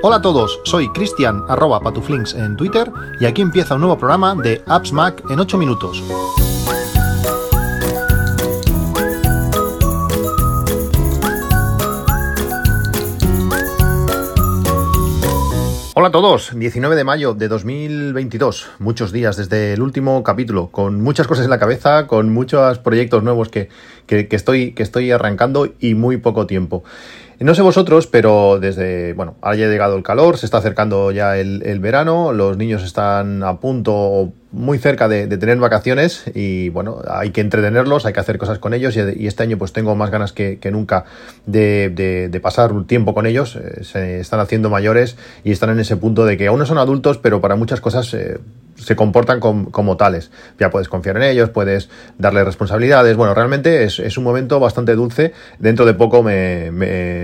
Hola a todos, soy Cristian arroba patuflinks en Twitter y aquí empieza un nuevo programa de Apps Mac en 8 minutos. Hola a todos, 19 de mayo de 2022, muchos días desde el último capítulo, con muchas cosas en la cabeza, con muchos proyectos nuevos que, que, estoy, que estoy arrancando y muy poco tiempo. No sé vosotros, pero desde, bueno, ha llegado el calor, se está acercando ya el, verano, los niños están a punto o muy cerca de, tener vacaciones y bueno, hay que entretenerlos, hay que hacer cosas con ellos y, este año pues tengo más ganas que, nunca de, pasar un tiempo con ellos, eh, se están haciendo mayores y están en ese punto de que aún no son adultos, pero para muchas cosas... Eh, se comportan como tales. Ya puedes confiar en ellos, puedes darles responsabilidades. Bueno, realmente es, un momento bastante dulce. Dentro de poco me,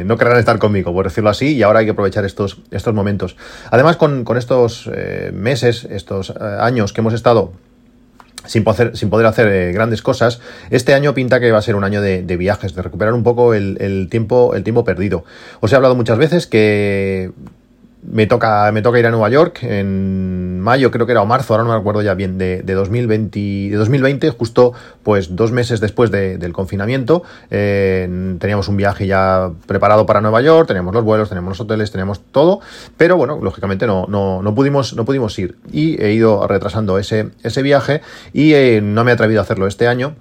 no querrán estar conmigo, por decirlo así, y ahora hay que aprovechar estos, estos momentos. Además, con, estos eh, meses, estos eh, años que hemos estado sin poder, sin poder hacer eh, grandes cosas. Este año pinta que va a ser un año de, viajes, de recuperar un poco el, tiempo, el tiempo perdido. Os he hablado muchas veces que me toca, me toca ir a Nueva York en mayo, creo que era o marzo, ahora no me acuerdo ya bien, de, de 2020, de 2020, justo pues dos meses después del confinamiento. Eh, teníamos un viaje ya preparado para Nueva York, teníamos los vuelos, teníamos los hoteles, teníamos todo, pero bueno, lógicamente no, no, no, pudimos, no pudimos ir. Y he ido retrasando ese, ese viaje y eh, no me he atrevido a hacerlo este año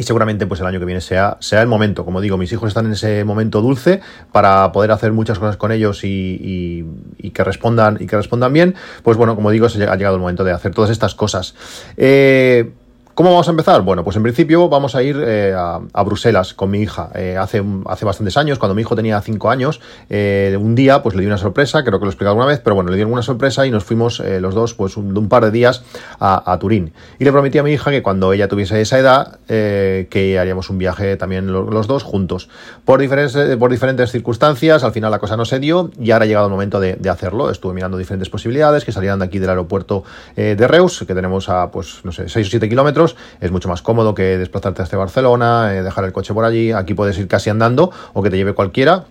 y seguramente pues el año que viene sea, sea el momento. Como digo, mis hijos están en ese momento dulce para poder hacer muchas cosas con ellos y, que respondan y que respondan bien. Pues bueno, como digo, ha llegado el momento de hacer todas estas cosas. Eh, ¿Cómo vamos a empezar? Bueno, pues en principio vamos a ir eh, a, Bruselas con mi hija. Eh, hace, hace bastantes años, cuando mi hijo tenía 5 años, eh, un día pues le di una sorpresa, creo que lo he explicado alguna vez, pero bueno, le di una sorpresa y nos fuimos los dos pues un, un, par de días a, Turín. Y le prometí a mi hija que cuando ella tuviese esa edad, que haríamos un viaje también los, dos juntos. Por diferentes, por diferentes circunstancias, al final la cosa no se dio y ahora ha llegado el momento de, hacerlo. Estuve mirando diferentes posibilidades que salieran de aquí del aeropuerto de Reus, que tenemos a pues no sé, 6 o 7 kilómetros es mucho más cómodo que desplazarte hasta Barcelona, eh, dejar el coche por allí, aquí puedes ir casi andando o que te lleve cualquiera,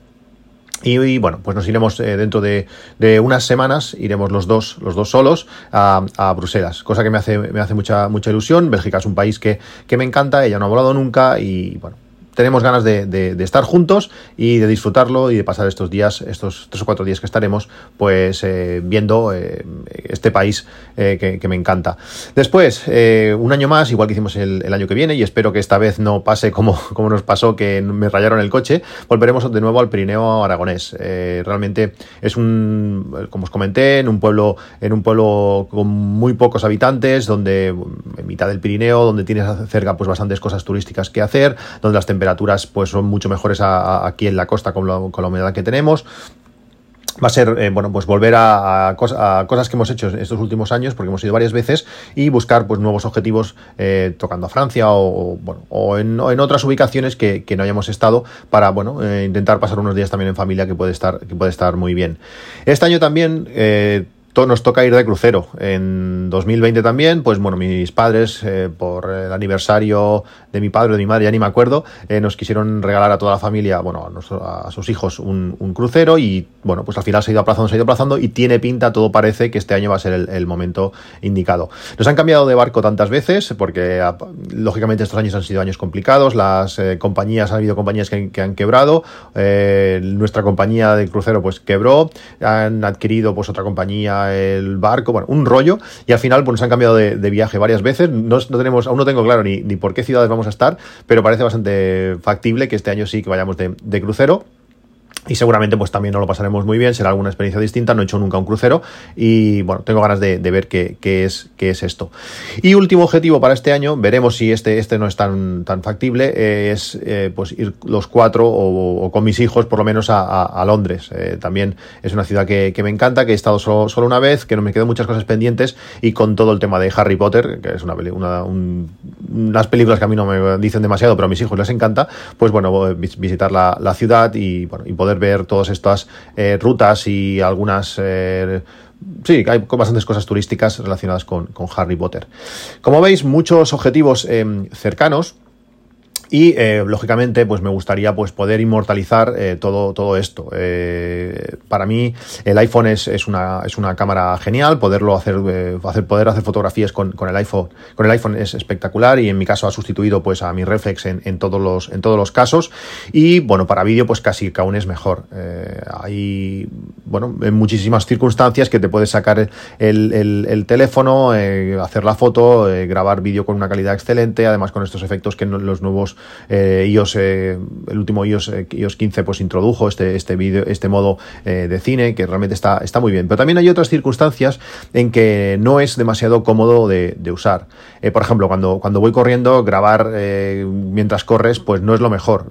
y, bueno, pues nos iremos eh, dentro de, unas semanas, iremos los dos, los dos solos a, Bruselas, cosa que me hace, me hace mucha, mucha ilusión. Bélgica es un país que, que me encanta, ella no ha volado nunca y bueno, tenemos ganas de, estar juntos y de disfrutarlo y de pasar estos días, estos tres o cuatro días que estaremos, pues eh, viendo eh, este país eh, que, me encanta. Después, un año más, igual que hicimos el, año que viene, y espero que esta vez no pase como, como nos pasó, que me rayaron el coche, volveremos de nuevo al Pirineo aragonés. realmente es un, como os comenté, en un pueblo, en un pueblo con muy pocos habitantes, donde en mitad del Pirineo, donde tienes cerca pues bastantes cosas turísticas que hacer, donde las temperaturas temperaturas pues son mucho mejores aquí en la costa con, la humedad que tenemos. Va a ser eh, bueno pues volver a, cosas que hemos hecho estos últimos años porque hemos ido varias veces y buscar pues nuevos objetivos eh, tocando a Francia o, bueno, o, en, otras ubicaciones que, no hayamos estado para bueno eh, intentar pasar unos días también en familia que puede estar que puede estar muy bien. Este año también nos toca ir de crucero. En 2020 también, pues bueno, mis padres, eh, por el aniversario de mi padre o de mi madre, ya ni me acuerdo, eh, nos quisieron regalar a toda la familia, bueno, a, sus hijos un, crucero y bueno, pues al final se ha ido aplazando, se ha ido aplazando y tiene pinta, todo parece que este año va a ser el, momento indicado. Nos han cambiado de barco tantas veces porque lógicamente estos años han sido años complicados, las eh, compañías, ha habido compañías que, han quebrado, nuestra compañía de crucero pues quebró, han adquirido pues otra compañía el barco, bueno, un rollo, y al final pues, nos han cambiado de, viaje varias veces. No, tenemos, aún no tengo claro ni por qué ciudades vamos a estar, pero parece bastante factible que este año sí que vayamos de crucero y seguramente pues también nos lo pasaremos muy bien, será alguna experiencia distinta, no he hecho nunca un crucero y bueno, tengo ganas de, ver qué, es, qué es esto. Y último objetivo para este año, veremos si este, este no es tan, tan factible, es eh, pues ir los cuatro o, con mis hijos por lo menos a, Londres. Eh, también es una ciudad que, me encanta, que he estado solo, solo, una vez, que no me quedan muchas cosas pendientes y con todo el tema de Harry Potter, que es una, una unas películas que a mí no me dicen demasiado, pero a mis hijos les encanta, pues bueno, visitar la, la ciudad y, bueno, y poder ver todas estas eh, rutas y algunas... Eh, sí, hay bastantes cosas turísticas relacionadas con, Harry Potter. Como veis, muchos objetivos eh, cercanos y eh, lógicamente pues me gustaría pues poder inmortalizar eh, todo, todo esto. Eh, para mí el iPhone es, es, una, es una cámara genial, poderlo hacer, hacer poder hacer fotografías con, con, el iPhone con el iPhone es espectacular y en mi caso ha sustituido pues a mi reflex en, en todos los en todos los casos y bueno para vídeo pues casi que aún es mejor. hay bueno en muchísimas circunstancias que te puedes sacar el, el, el teléfono, hacer la foto, grabar vídeo con una calidad excelente, además con estos efectos que los nuevos eh, eh, el último iOS, eh, iOS 15 pues introdujo este, este, video, este modo de cine que realmente está, está muy bien. Pero también hay otras circunstancias en que no es demasiado cómodo de, usar. por ejemplo, cuando, cuando voy corriendo, grabar mientras corres pues no es lo mejor.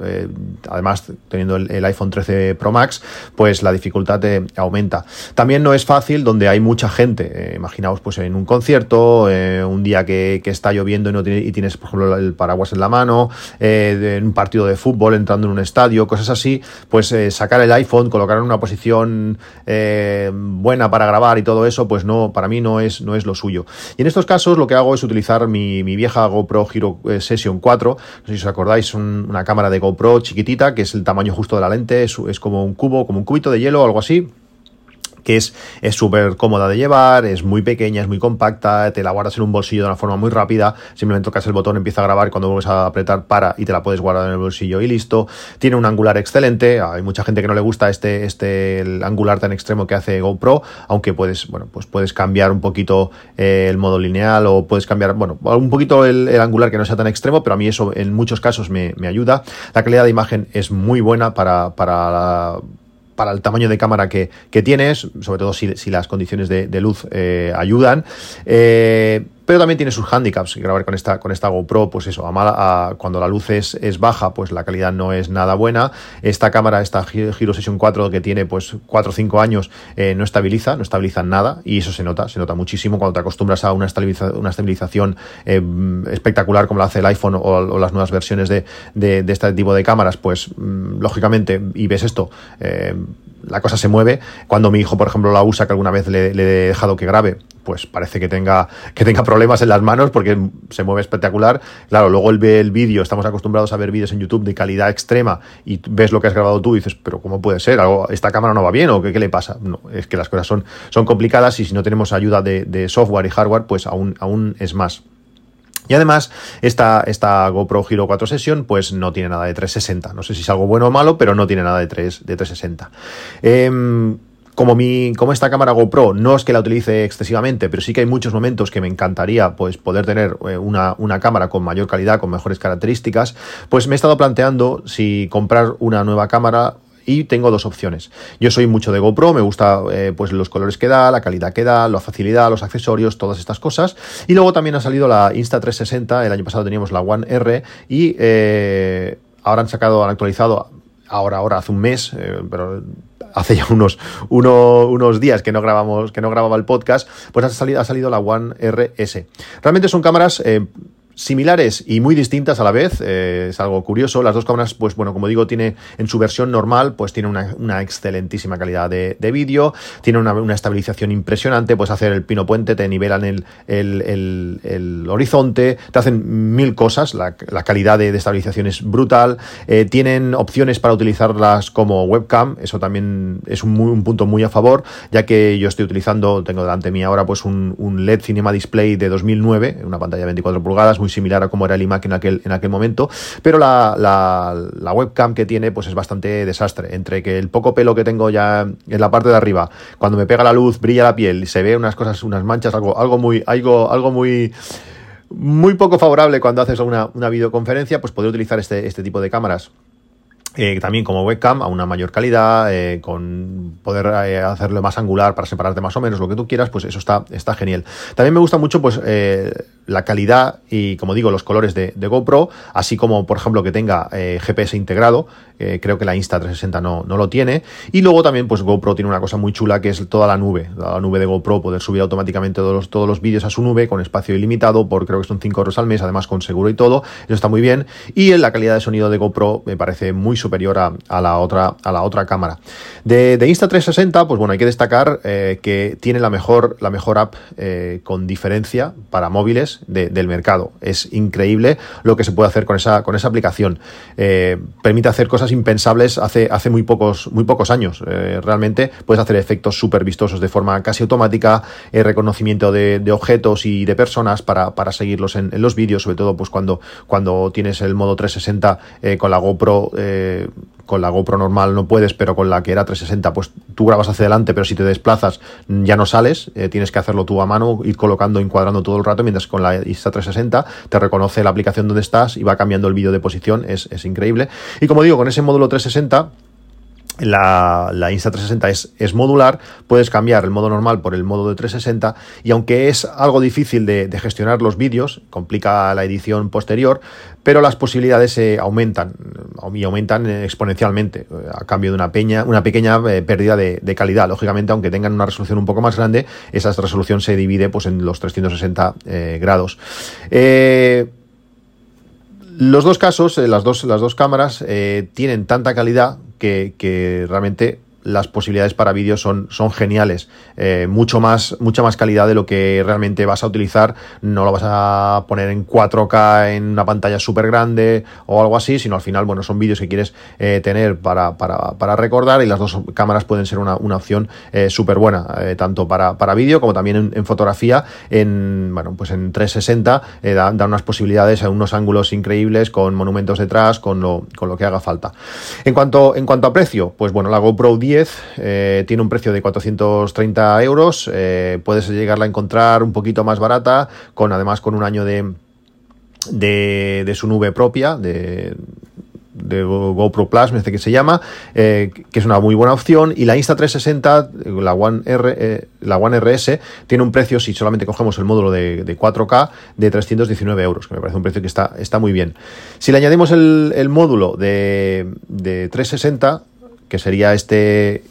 además, teniendo el, iPhone 13 Pro Max, pues la dificultad aumenta. También no es fácil donde hay mucha gente. imaginaos pues en un concierto, un día que, está lloviendo y, no y tienes, por ejemplo, el paraguas en la mano, eh, en un partido de fútbol, entrando en un estadio, cosas así, pues eh, sacar el iPhone, colocar en una posición eh, buena para grabar y todo eso, pues no, para mí no es, no es lo suyo. Y en estos casos lo que hago es utilizar mi, vieja GoPro Hero Session 4, no sé si os acordáis, una cámara de GoPro chiquitita, que es el tamaño justo de la lente, es, es como un cubo, como un cubito de hielo o algo así es súper cómoda de llevar, es muy pequeña, es muy compacta, te la guardas en un bolsillo de una forma muy rápida, simplemente tocas el botón, empieza a grabar cuando vuelves a apretar para y te la puedes guardar en el bolsillo y listo. Tiene un angular excelente, hay mucha gente que no le gusta este, este angular tan extremo que hace GoPro, aunque puedes, bueno, pues puedes cambiar un poquito eh, el modo lineal o puedes cambiar, bueno, un poquito el, angular que no sea tan extremo, pero a mí eso en muchos casos me, me ayuda. La calidad de imagen es muy buena para, para la para el tamaño de cámara que, tienes, sobre todo si, las condiciones de, luz eh, ayudan. Eh, pero también tiene sus handicaps. Grabar con esta, con esta GoPro, pues eso, a cuando la luz es, es, baja, pues la calidad no es nada buena. Esta cámara, esta Giro Session 4 que tiene pues 4 o 5 años, eh, no estabiliza, no estabiliza nada y eso se nota, se nota muchísimo cuando te acostumbras a una, estabilización eh, espectacular como la hace el iPhone o, las nuevas versiones de, de, este tipo de cámaras, pues mm, lógicamente, y ves esto, eh, la cosa se mueve. Cuando mi hijo, por ejemplo, la usa, que alguna vez le, he dejado que grabe, pues parece que tenga, que tenga problemas en las manos porque se mueve espectacular. Claro, luego él ve el vídeo, estamos acostumbrados a ver vídeos en YouTube de calidad extrema y ves lo que has grabado tú y dices, pero ¿cómo puede ser? ¿Esta cámara no va bien o qué, qué le pasa? No, es que las cosas son, son complicadas y si no tenemos ayuda de, software y hardware, pues aún, aún es más. Y además, esta, esta GoPro Hero 4 Session, pues no tiene nada de 360. No sé si es algo bueno o malo, pero no tiene nada de, 3, de 360. Em, como, mi, como esta cámara GoPro no es que la utilice excesivamente, pero sí que hay muchos momentos que me encantaría pues, poder tener eh, una, una, cámara con mayor calidad, con mejores características, pues me he estado planteando si comprar una nueva cámara y tengo dos opciones. Yo soy mucho de GoPro, me gusta eh, pues los colores que da, la calidad que da, la facilidad, los accesorios, todas estas cosas. Y luego también ha salido la Insta360, el año pasado teníamos la One R y eh, ahora han sacado, han actualizado, ahora, ahora, hace un mes, pero hace ya unos, unos días que no grabamos, que no grababa el podcast, pues ha salido, ha salido la One RS. Realmente son cámaras similares y muy distintas a la vez, eh, es algo curioso. Las dos cámaras, pues bueno, como digo, tiene en su versión normal, pues tiene una, excelentísima calidad de, vídeo, tiene una, estabilización impresionante, puedes hacer el pino puente, te nivelan el, el, horizonte, te hacen mil cosas, la, calidad de, estabilización es brutal, eh, tienen opciones para utilizarlas como webcam, eso también es un, un, punto muy a favor, ya que yo estoy utilizando, tengo delante mí ahora pues un, un LED Cinema Display de 2009, una pantalla de 24 pulgadas, muy similar a como era el iMac en aquel, en aquel momento, pero la, la, webcam que tiene pues es bastante desastre, entre que el poco pelo que tengo ya en la parte de arriba, cuando me pega la luz, brilla la piel y se ve unas cosas, unas manchas, algo, algo muy, algo, algo muy muy poco favorable cuando haces una, una videoconferencia, pues poder utilizar este, este tipo de cámaras eh, también como webcam a una mayor calidad, eh, con poder eh, hacerlo más angular para separarte más o menos lo que tú quieras, pues eso está, está genial. También me gusta mucho pues la calidad y como digo los colores de, GoPro, así como por ejemplo que tenga GPS integrado, creo que la Insta360 no, no lo tiene. Y luego también pues GoPro tiene una cosa muy chula que es toda la nube, la nube de GoPro, poder subir automáticamente todos todos los vídeos a su nube con espacio ilimitado por creo que son 5 euros al mes, además con seguro y todo, eso está muy bien. Y la calidad de sonido de GoPro me parece muy superior a, la, otra, a la otra cámara. De, Insta360, pues bueno, hay que destacar eh, que tiene la mejor, la mejor app eh, con diferencia para móviles del mercado. Es increíble lo que se puede hacer con esa, con esa aplicación. permite hacer cosas impensables hace, hace muy, pocos, muy pocos años. realmente puedes hacer efectos súper vistosos de forma casi automática, reconocimiento de, objetos y de personas para, seguirlos en, los vídeos, sobre todo pues cuando, cuando tienes el modo 360 eh, con la GoPro eh, con la GoPro normal no puedes, pero con la que era 360, pues tú grabas hacia adelante, pero si te desplazas ya no sales, eh, tienes que hacerlo tú a mano, ir colocando, encuadrando todo el rato, mientras con la Insta360 te reconoce la aplicación donde estás y va cambiando el vídeo de posición, es, es increíble. Y como digo, con ese módulo 360 la, la, Insta360 es, es, modular, puedes cambiar el modo normal por el modo de 360 y aunque es algo difícil de, gestionar los vídeos, complica la edición posterior, pero las posibilidades se aumentan y aumentan exponencialmente a cambio de una, peña, una pequeña eh, pérdida de, calidad. Lógicamente, aunque tengan una resolución un poco más grande, esa resolución se divide pues, en los 360 eh, grados. Eh, los dos casos, las, dos, las dos cámaras, tienen tanta calidad que, realmente las posibilidades para vídeos son, son geniales. Eh, mucho más, mucha más calidad de lo que realmente vas a utilizar. No lo vas a poner en 4K en una pantalla súper grande o algo así, sino al final, bueno, son vídeos que quieres eh, tener para, para, recordar y las dos cámaras pueden ser una, opción eh, súper buena, tanto para, para vídeo como también en, fotografía. En, bueno, pues en 360 dan da unas posibilidades a unos ángulos increíbles con monumentos detrás, con lo, con lo que haga falta. En cuanto, en cuanto a precio, pues bueno, la GoPro 10 eh, tiene un precio de 430 euros. Eh, puedes llegarla a encontrar un poquito más barata, con además con un año de, de, su nube propia, de, de GoPro Plus, me dice que se llama, eh, que es una muy buena opción. Y la Insta360, la One, R, la One RS, tiene un precio, si solamente cogemos el módulo de, 4K, de 319 euros, que me parece un precio que está, está muy bien. Si le añadimos el, el módulo de, de 360, que sería este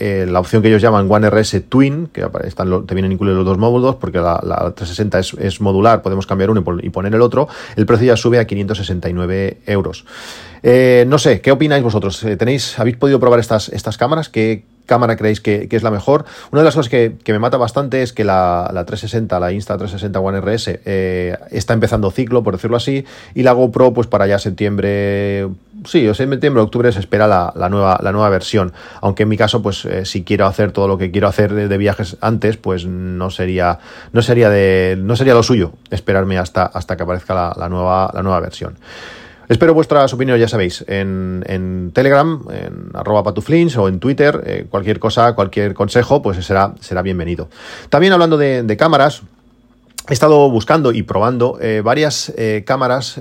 eh, la opción que ellos llaman One RS Twin, que están te vienen incluidos los dos módulos, porque la, 360 es, modular, podemos cambiar uno y, poner el otro, el precio ya sube a 569 euros. Eh, no sé, ¿qué opináis vosotros? Eh, ¿Tenéis, ¿Habéis podido probar estas, estas cámaras? ¿Qué, cámara creéis que, es la mejor. Una de las cosas que, me mata bastante es que la, 360, la Insta360 One RS, eh, está empezando ciclo, por decirlo así, y la GoPro, pues para ya septiembre, sí, o septiembre, octubre se espera la, nueva, la nueva versión. Aunque en mi caso, pues eh, si quiero hacer todo lo que quiero hacer de, viajes antes, pues no sería, no sería de, no sería lo suyo esperarme hasta, hasta que aparezca la, nueva, la nueva versión. Espero vuestras opiniones, ya sabéis, en, Telegram, en arroba patuflins o en Twitter, eh, cualquier cosa, cualquier consejo, pues será, será bienvenido. También hablando de, cámaras, he estado buscando y probando eh, varias eh, cámaras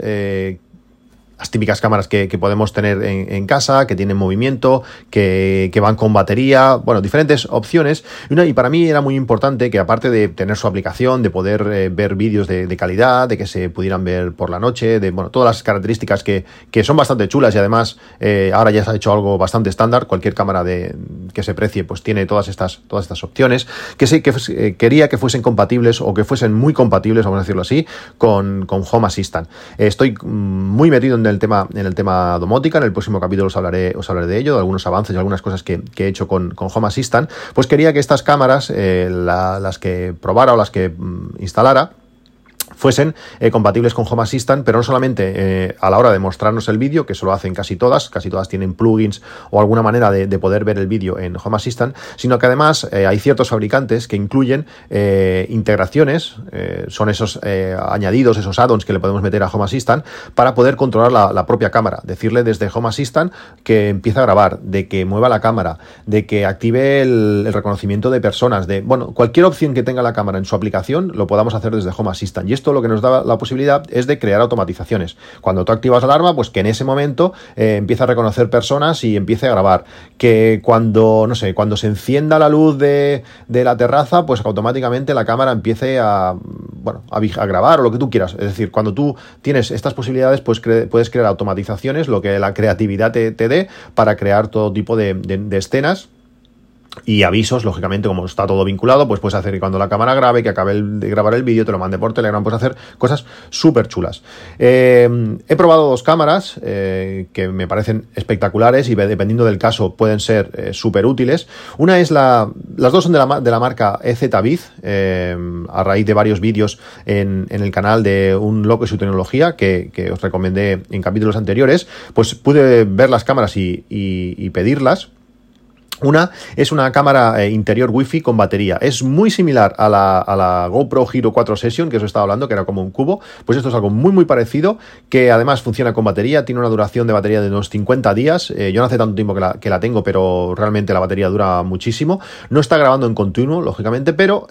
las típicas cámaras que, podemos tener en, casa, que tienen movimiento, que, van con batería, bueno, diferentes opciones. Y, para mí era muy importante que aparte de tener su aplicación, de poder eh, ver vídeos de, calidad, de que se pudieran ver por la noche, de bueno, todas las características que, son bastante chulas y además eh, ahora ya se ha hecho algo bastante estándar, cualquier cámara de, que se precie pues tiene todas estas, todas estas opciones, que sí, que eh, quería que fuesen compatibles o que fuesen muy compatibles, vamos a decirlo así, con, con Home Assistant. estoy mm, muy metido en el tema, en el tema domótica. En el próximo capítulo os hablaré, os hablaré de ello, de algunos avances y algunas cosas que, he hecho con, con, Home Assistant. Pues quería que estas cámaras, eh, las que probara o las que mm, instalara, fuesen eh, compatibles con Home Assistant, pero no solamente eh, a la hora de mostrarnos el vídeo, que eso lo hacen casi todas, casi todas tienen plugins o alguna manera de, poder ver el vídeo en Home Assistant, sino que además eh, hay ciertos fabricantes que incluyen integraciones, son esos añadidos, esos add-ons que le podemos meter a Home Assistant para poder controlar la, propia cámara, decirle desde Home Assistant que empiece a grabar, de que mueva la cámara, de que active el, el reconocimiento de personas, de, bueno, cualquier opción que tenga la cámara en su aplicación lo podamos hacer desde Home Assistant. Y esto lo que nos da la posibilidad es de crear automatizaciones. Cuando tú activas la alarma, pues que en ese momento eh, empieza a reconocer personas y empiece a grabar. Que cuando, no sé, cuando se encienda la luz de, la terraza, pues automáticamente la cámara empiece a, bueno, a, grabar o lo que tú quieras. Es decir, cuando tú tienes estas posibilidades, pues puedes crear automatizaciones, lo que la creatividad te, dé para crear todo tipo de escenas y avisos, lógicamente, como está todo vinculado, pues puedes hacer que cuando la cámara grabe, que acabe de grabar el vídeo, te lo mande por Telegram, puedes hacer cosas súper chulas. Eh, he probado dos cámaras eh, que me parecen espectaculares y dependiendo del caso pueden ser eh, súper útiles. Una es la, las dos son de la, de la marca EZBiz, a raíz de varios vídeos en, el canal de Un Loco y su tecnología, que, os recomendé en capítulos anteriores, pues pude ver las cámaras y pedirlas. Una es una cámara eh, interior Wi-Fi con batería. Es muy similar a la, a la, GoPro Hero 4 Session, que os estaba hablando, que era como un cubo. Pues esto es algo muy, muy parecido, que además funciona con batería, tiene una duración de batería de unos 50 días. Eh, yo no hace tanto tiempo que la, que la, tengo, pero realmente la batería dura muchísimo. No está grabando en continuo, lógicamente, pero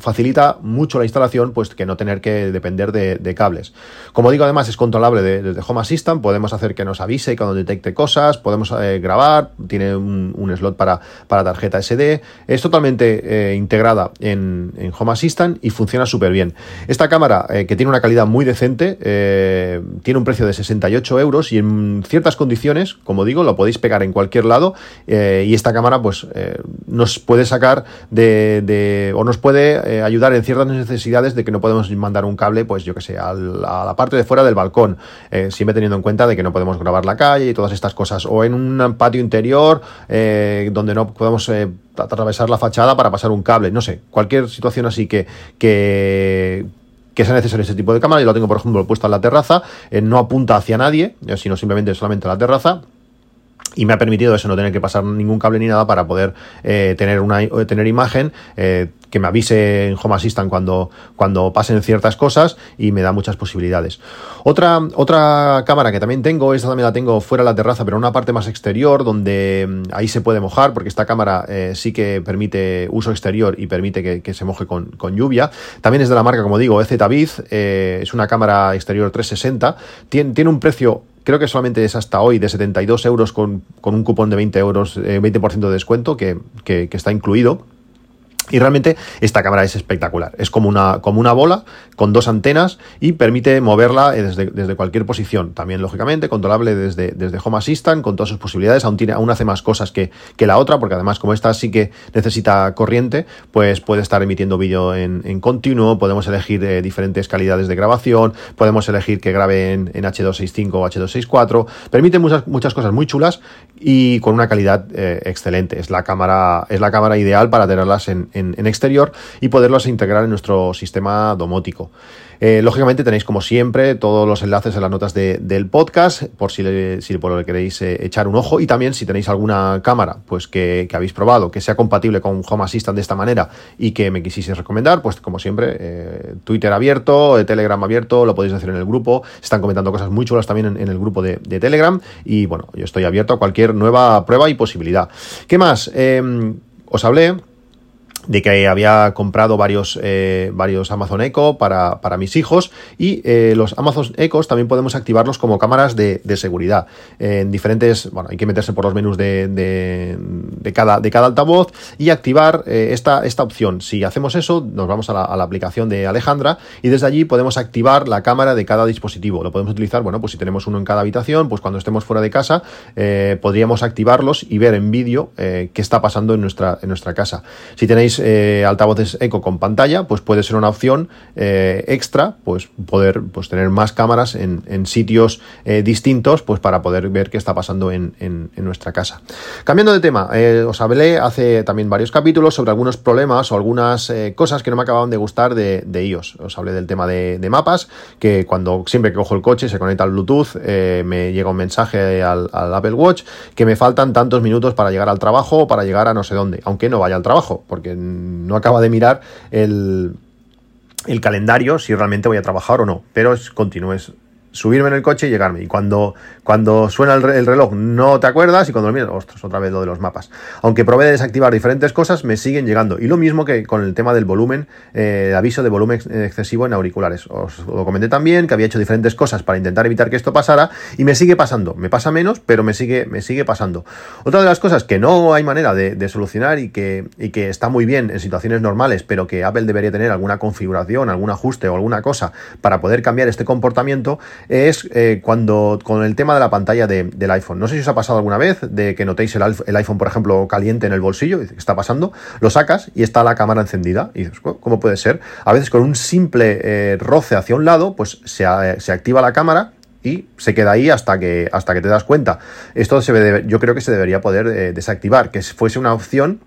facilita mucho la instalación, pues que no tener que depender de, cables. Como digo, además es controlable desde Home Assistant, podemos hacer que nos avise cuando detecte cosas, podemos eh, grabar, tiene un, un slot para para, tarjeta SD. Es totalmente eh, integrada en, Home Assistant y funciona súper bien. Esta cámara, eh, que tiene una calidad muy decente, eh, tiene un precio de 68 euros y en ciertas condiciones, como digo, lo podéis pegar en cualquier lado y esta cámara pues nos puede sacar de, o nos puede ayudar en ciertas necesidades de que no podemos mandar un cable, pues yo que sé, a la, parte de fuera del balcón, siempre teniendo en cuenta de que no podemos grabar la calle y todas estas cosas, o en un patio interior donde no podemos eh, atravesar la fachada para pasar un cable, no sé, cualquier situación así que, que, que sea necesario ese tipo de cámara. Yo lo tengo, por ejemplo, puesto en la terraza, eh, no apunta hacia nadie, eh, sino simplemente solamente a la terraza y me ha permitido eso, no tener que pasar ningún cable ni nada para poder tener, una, tener imagen, que me avise en Home Assistant cuando, cuando pasen ciertas cosas y me da muchas posibilidades. Otra, otra cámara que también tengo, esta también la tengo fuera de la terraza, pero en una parte más exterior donde mm, ahí se puede mojar porque esta cámara eh, sí que permite uso exterior y permite que, se moje con, lluvia. También es de la marca, como digo, EZBiz, eh, es una cámara exterior 360, tiene, tiene un precio creo que solamente es hasta hoy de 72 euros con, un cupón de 20 euros, 20% eh, de descuento que, que, está incluido. Y realmente esta cámara es espectacular. Es como una, como una bola con dos antenas y permite moverla eh, desde, desde cualquier posición. También, lógicamente, controlable desde, desde Home Assistant con todas sus posibilidades. Aún, tiene, aún hace más cosas que, que la otra, porque además, como esta sí que necesita corriente, pues puede estar emitiendo vídeo en, en, continuo. Podemos elegir eh, diferentes calidades de grabación. Podemos elegir que grabe en, en, H265 o H264. Permite muchas, muchas cosas muy chulas y con una calidad eh, excelente. Es la cámara, es la cámara ideal para tenerlas en en, exterior y poderlos integrar en nuestro sistema domótico. Eh, lógicamente tenéis como siempre todos los enlaces en las notas del podcast por si, le, por lo que queréis eh, echar un ojo y también si tenéis alguna cámara pues que, habéis probado que sea compatible con Home Assistant de esta manera y que me quisieseis recomendar pues como siempre eh, Twitter abierto, Telegram abierto, lo podéis hacer en el grupo, están comentando cosas muy chulas también en, el grupo de, de, Telegram y bueno, yo estoy abierto a cualquier nueva prueba y posibilidad. ¿Qué más? Em, os hablé de que había comprado varios, eh, varios Amazon Echo para, para mis hijos y eh, los Amazon Echo también podemos activarlos como cámaras de, de seguridad en diferentes, bueno, hay que meterse por los menús de, de, cada, de cada altavoz y activar eh, esta, esta opción. Si hacemos eso, nos vamos a la, a la, aplicación de Alejandra y desde allí podemos activar la cámara de cada dispositivo. Lo podemos utilizar, bueno, pues si tenemos uno en cada habitación, pues cuando estemos fuera de casa podríamos activarlos y ver en vídeo qué está pasando en nuestra, en nuestra casa. Si tenéis eh, altavoces eco con pantalla, pues puede ser una opción eh, extra, pues poder pues, tener más cámaras en, sitios eh, distintos, pues para poder ver qué está pasando en, nuestra casa. Cambiando de tema, os hablé hace también varios capítulos sobre algunos problemas o algunas cosas que no me acababan de gustar de, iOS. Os hablé del tema de, mapas, que cuando siempre que cojo el coche se conecta al Bluetooth, me llega un mensaje al, al Apple Watch que me faltan tantos minutos para llegar al trabajo o para llegar a no sé dónde, aunque no vaya al trabajo, porque no acaba de mirar el, el calendario si realmente voy a trabajar o no, pero es, continúes subirme en el coche y llegarme. Y cuando, cuando suena el, reloj no te acuerdas y cuando lo miras, ostras, otra vez lo de los mapas. Aunque probé de desactivar diferentes cosas, me siguen llegando. Y lo mismo que con el tema del volumen, eh, aviso de volumen excesivo en auriculares. Os lo comenté también, que había hecho diferentes cosas para intentar evitar que esto pasara y me sigue pasando. Me pasa menos, pero me sigue, me sigue pasando. Otra de las cosas que no hay manera de, solucionar y que, y que está muy bien en situaciones normales, pero que Apple debería tener alguna configuración, algún ajuste o alguna cosa para poder cambiar este comportamiento, es eh, cuando con el tema de la pantalla del iPhone. No sé si os ha pasado alguna vez de que notéis el, iPhone, por ejemplo, caliente en el bolsillo, ¿qué está pasando? Lo sacas y está la cámara encendida. Y dices, ¿cómo puede ser? A veces con un simple eh, roce hacia un lado, pues se, se activa la cámara y se queda ahí hasta que, hasta que te das cuenta. Esto se debe, yo creo que se debería poder eh, desactivar, que fuese una opción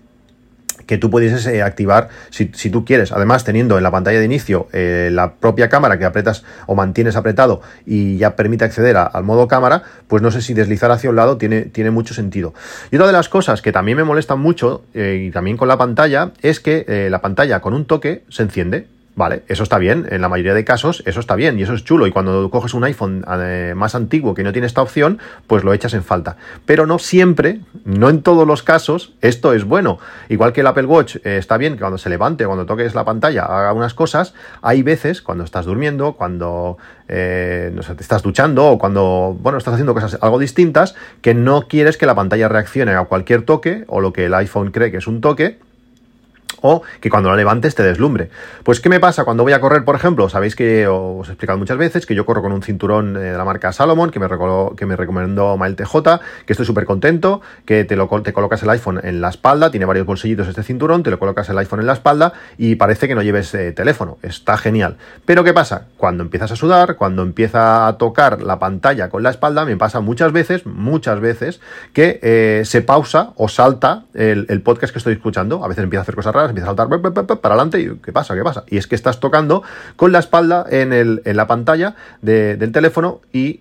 que tú pudieses eh, activar si, tú quieres. Además, teniendo en la pantalla de inicio eh, la propia cámara que apretas o mantienes apretado y ya permite acceder al modo cámara, pues no sé si deslizar hacia un lado tiene, tiene mucho sentido. Y otra de las cosas que también me molestan mucho, y también con la pantalla, es que la pantalla con un toque se enciende. Vale, eso está bien, en la mayoría de casos eso está bien y eso es chulo y cuando coges un iPhone eh, más antiguo que no tiene esta opción, pues lo echas en falta. Pero no siempre, no en todos los casos, esto es bueno. Igual que el Apple Watch eh, está bien que cuando se levante, cuando toques la pantalla, haga unas cosas, hay veces cuando estás durmiendo, cuando eh, no sé, te estás duchando o cuando, bueno, estás haciendo cosas algo distintas, que no quieres que la pantalla reaccione a cualquier toque o lo que el iPhone cree que es un toque o que cuando la levantes te deslumbre. Pues, ¿qué me pasa cuando voy a correr, por ejemplo? Sabéis que os he explicado muchas veces que yo corro con un cinturón de la marca Salomon, que me, que me recomendó Mael TJ, que estoy súper contento, que te, lo, te colocas el iPhone en la espalda, tiene varios bolsillitos este cinturón, te lo colocas el iPhone en la espalda y parece que no lleves eh, teléfono. Está genial. Pero, ¿qué pasa? Cuando empiezas a sudar, cuando empieza a tocar la pantalla con la espalda, me pasa muchas veces, muchas veces, que eh, se pausa o salta el, el podcast que estoy escuchando. A veces empieza a hacer cosas raras empieza a saltar para adelante y ¿qué pasa? ¿Qué pasa? Y es que estás tocando con la espalda en, el, en la pantalla del teléfono y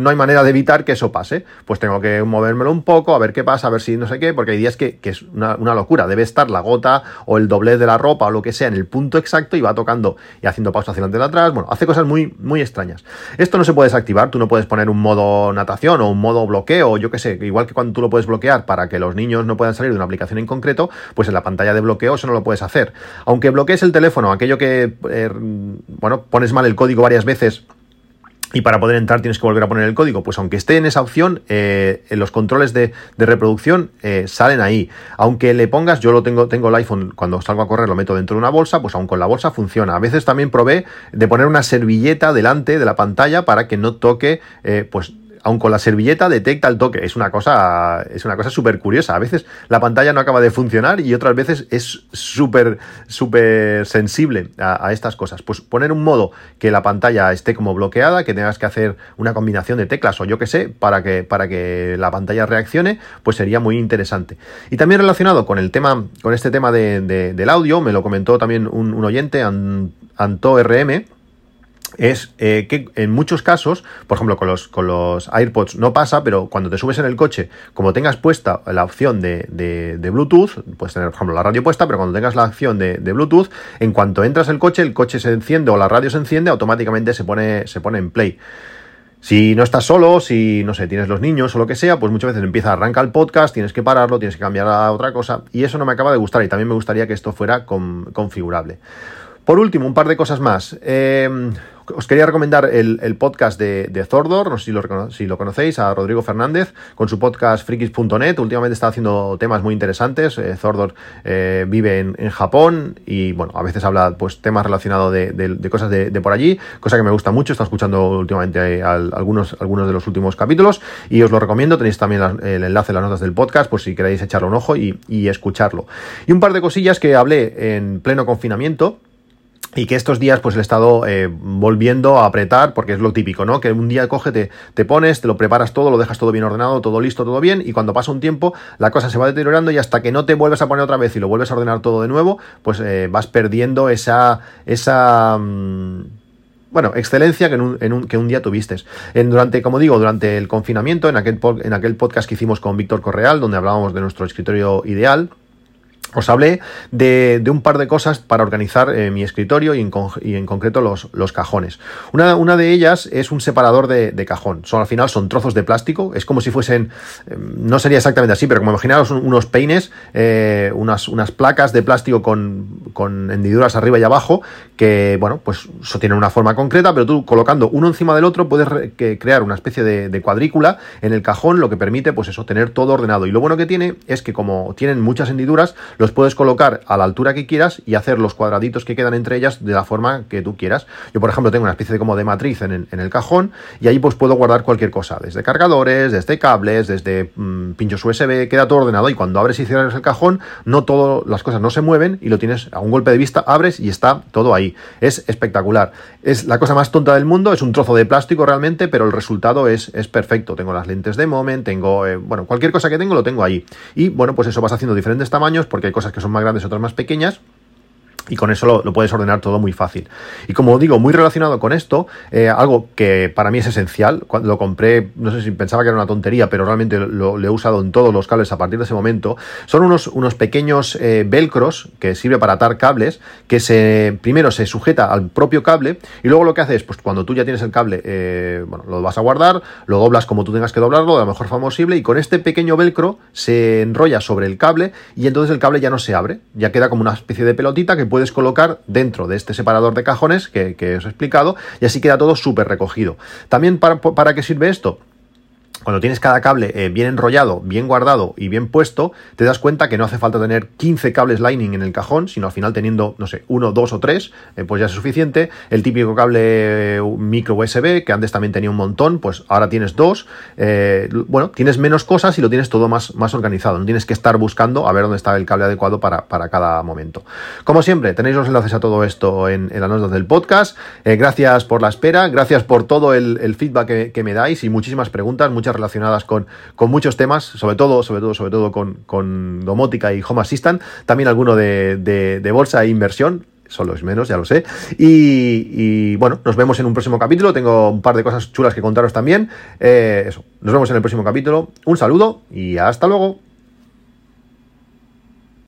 no hay manera de evitar que eso pase. Pues tengo que movérmelo un poco, a ver qué pasa, a ver si no sé qué, porque hay días que, es una, locura. Debe estar la gota o el doblez de la ropa o lo que sea en el punto exacto y va tocando y haciendo pausa hacia adelante y atrás. Bueno, hace cosas muy, muy extrañas. Esto no se puede desactivar, tú no puedes poner un modo natación o un modo bloqueo, yo qué sé, igual que cuando tú lo puedes bloquear para que los niños no puedan salir de una aplicación en concreto, pues en la pantalla de bloqueo eso no lo puedes hacer. Aunque bloquees el teléfono, aquello que, eh, bueno, pones mal el código varias veces y para poder entrar tienes que volver a poner el código. Pues aunque esté en esa opción, eh, en los controles de, reproducción eh, salen ahí. Aunque le pongas, yo lo tengo, tengo el iPhone, cuando salgo a correr lo meto dentro de una bolsa, pues aun con la bolsa funciona. A veces también probé de poner una servilleta delante de la pantalla para que no toque, eh, pues aun con la servilleta detecta el toque. Es una cosa, es una cosa súper curiosa. A veces la pantalla no acaba de funcionar y otras veces es súper, súper sensible a, estas cosas. Pues poner un modo que la pantalla esté como bloqueada, que tengas que hacer una combinación de teclas o yo que sé, para que, para que la pantalla reaccione, pues sería muy interesante. Y también relacionado con el tema, con este tema de, del audio, me lo comentó también un, oyente, Anto RM, es eh, que en muchos casos, por ejemplo, con los, con los AirPods no pasa, pero cuando te subes en el coche, como tengas puesta la opción de, de, Bluetooth, puedes tener, por ejemplo, la radio puesta, pero cuando tengas la opción de, Bluetooth, en cuanto entras el coche, el coche se enciende o la radio se enciende, automáticamente se pone, se pone en play. Si no estás solo, si no sé, tienes los niños o lo que sea, pues muchas veces empieza a arrancar el podcast, tienes que pararlo, tienes que cambiar a otra cosa, y eso no me acaba de gustar, y también me gustaría que esto fuera configurable. Por último, un par de cosas más. Eh, os quería recomendar el, podcast de, Thordor, no sé si lo, conocéis, a Rodrigo Fernández, con su podcast frikis.net. Últimamente está haciendo temas muy interesantes. Eh, Thordor eh, vive en, Japón y, bueno, a veces habla pues temas relacionados de, cosas de, por allí, cosa que me gusta mucho. Está escuchando últimamente algunos, algunos de los últimos capítulos y os lo recomiendo. Tenéis también el enlace en las notas del podcast, por si queréis echarle un ojo y escucharlo. Y un par de cosillas que hablé en pleno confinamiento y que estos días pues le he estado eh, volviendo a apretar porque es lo típico, ¿no? Que un día coge, te, te, pones, te lo preparas todo, lo dejas todo bien ordenado, todo listo, todo bien y cuando pasa un tiempo la cosa se va deteriorando y hasta que no te vuelves a poner otra vez y lo vuelves a ordenar todo de nuevo, pues eh, vas perdiendo esa... esa mm, bueno, excelencia que, en un, que un día tuviste. En, durante, como digo, durante el confinamiento, en aquel, en aquel podcast que hicimos con Víctor Correal, donde hablábamos de nuestro escritorio ideal, os hablé de, un par de cosas para organizar eh, mi escritorio y en, concreto los, cajones. Una, de ellas es un separador de, cajón. Son, al final son trozos de plástico. Es como si fuesen, eh, no sería exactamente así, pero como imaginaros unos peines, eh, unas, placas de plástico con, hendiduras arriba y abajo, que, bueno, pues eso tiene una forma concreta, pero tú colocando uno encima del otro puedes crear una especie de, cuadrícula en el cajón, lo que permite, pues eso, tener todo ordenado. Y lo bueno que tiene es que como tienen muchas hendiduras, los puedes colocar a la altura que quieras y hacer los cuadraditos que quedan entre ellas de la forma que tú quieras. Yo, por ejemplo, tengo una especie de como de matriz en el, cajón y ahí pues puedo guardar cualquier cosa, desde cargadores, desde cables, desde mm, pinchos USB, queda todo ordenado y cuando abres y cierras el cajón, no todas las cosas no se mueven y lo tienes a un golpe de vista, abres y está todo ahí. Es espectacular. Es la cosa más tonta del mundo, es un trozo de plástico realmente, pero el resultado es, es perfecto. Tengo las lentes de Moment, tengo, eh, bueno, cualquier cosa que tengo lo tengo ahí. Y bueno, pues eso vas haciendo diferentes tamaños porque cosas que son más grandes, otras más pequeñas y con eso lo, puedes ordenar todo muy fácil. Y como digo, muy relacionado con esto, eh, algo que para mí es esencial, cuando lo compré, no sé si pensaba que era una tontería, pero realmente lo, he usado en todos los cables a partir de ese momento, son unos, unos pequeños eh, velcros que sirve para atar cables, que se primero se sujeta al propio cable y luego lo que hace es, pues cuando tú ya tienes el cable, eh, bueno, lo vas a guardar, lo doblas como tú tengas que doblarlo, de la mejor forma posible, y con este pequeño velcro se enrolla sobre el cable y entonces el cable ya no se abre, ya queda como una especie de pelotita que puedes colocar dentro de este separador de cajones que, os he explicado y así queda todo súper recogido. También para, para qué sirve esto? Cuando tienes cada cable eh, bien enrollado, bien guardado y bien puesto, te das cuenta que no hace falta tener 15 cables Lightning en el cajón, sino al final teniendo, no sé, uno, dos o tres, eh, pues ya es suficiente. El típico cable eh, micro USB, que antes también tenía un montón, pues ahora tienes dos. bueno, tienes menos cosas y lo tienes todo más, más organizado. No tienes que estar buscando a ver dónde está el cable adecuado para, cada momento. Como siempre, tenéis los enlaces a todo esto en, las notas del podcast. gracias por la espera, gracias por todo el, feedback que, me dais y muchísimas preguntas, muchas relacionadas con, con muchos temas, sobre todo, sobre todo, sobre todo con, con domótica y home assistant, también alguno de, de, bolsa e inversión, solo es menos, ya lo sé. Y, bueno, nos vemos en un próximo capítulo. Tengo un par de cosas chulas que contaros también. Eh, eso, nos vemos en el próximo capítulo. Un saludo y hasta luego.